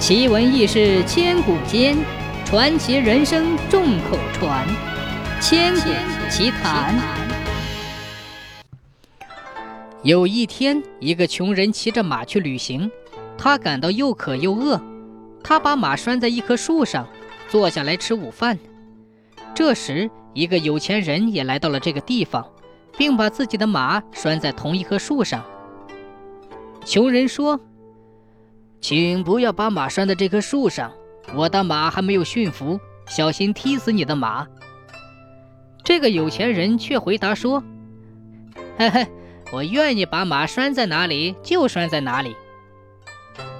奇闻异事千古间，传奇人生众口传。千古奇谈。有一天，一个穷人骑着马去旅行，他感到又渴又饿，他把马拴在一棵树上，坐下来吃午饭。这时，一个有钱人也来到了这个地方，并把自己的马拴在同一棵树上。穷人说。请不要把马拴在这棵树上，我的马还没有驯服，小心踢死你的马。这个有钱人却回答说：“嘿嘿，我愿意把马拴在哪里就拴在哪里。”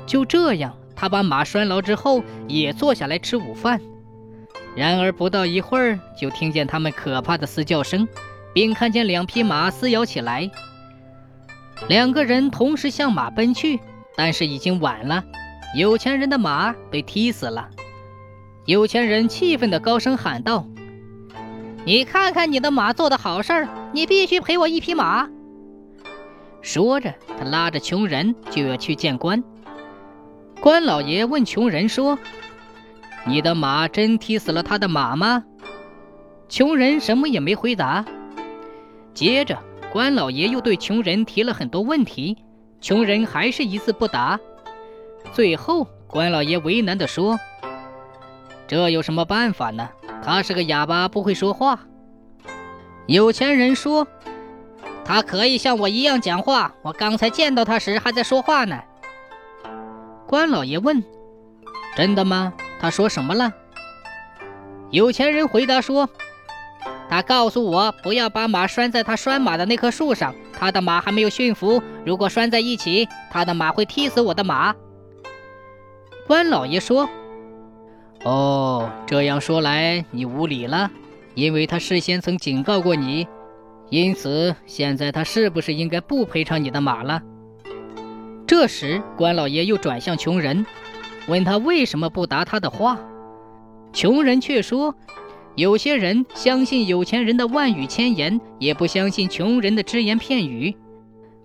就这样，他把马拴牢之后，也坐下来吃午饭。然而不到一会儿，就听见他们可怕的嘶叫声，并看见两匹马撕咬起来。两个人同时向马奔去。但是已经晚了，有钱人的马被踢死了。有钱人气愤地高声喊道：“你看看你的马做的好事儿，你必须赔我一匹马。”说着，他拉着穷人就要去见官。官老爷问穷人说：“你的马真踢死了他的马吗？”穷人什么也没回答。接着，官老爷又对穷人提了很多问题。穷人还是一字不答，最后关老爷为难地说：“这有什么办法呢？他是个哑巴，不会说话。”有钱人说：“他可以像我一样讲话，我刚才见到他时还在说话呢。”关老爷问：“真的吗？他说什么了？”有钱人回答说：“他告诉我不要把马拴在他拴马的那棵树上。”他的马还没有驯服，如果拴在一起，他的马会踢死我的马。关老爷说：“哦，这样说来你无理了，因为他事先曾警告过你，因此现在他是不是应该不赔偿你的马了？”这时，关老爷又转向穷人，问他为什么不答他的话。穷人却说。有些人相信有钱人的万语千言，也不相信穷人的只言片语。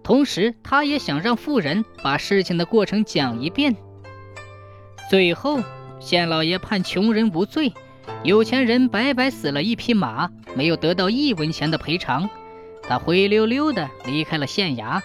同时，他也想让富人把事情的过程讲一遍。最后，县老爷判穷人无罪，有钱人白白死了一匹马，没有得到一文钱的赔偿。他灰溜溜地离开了县衙。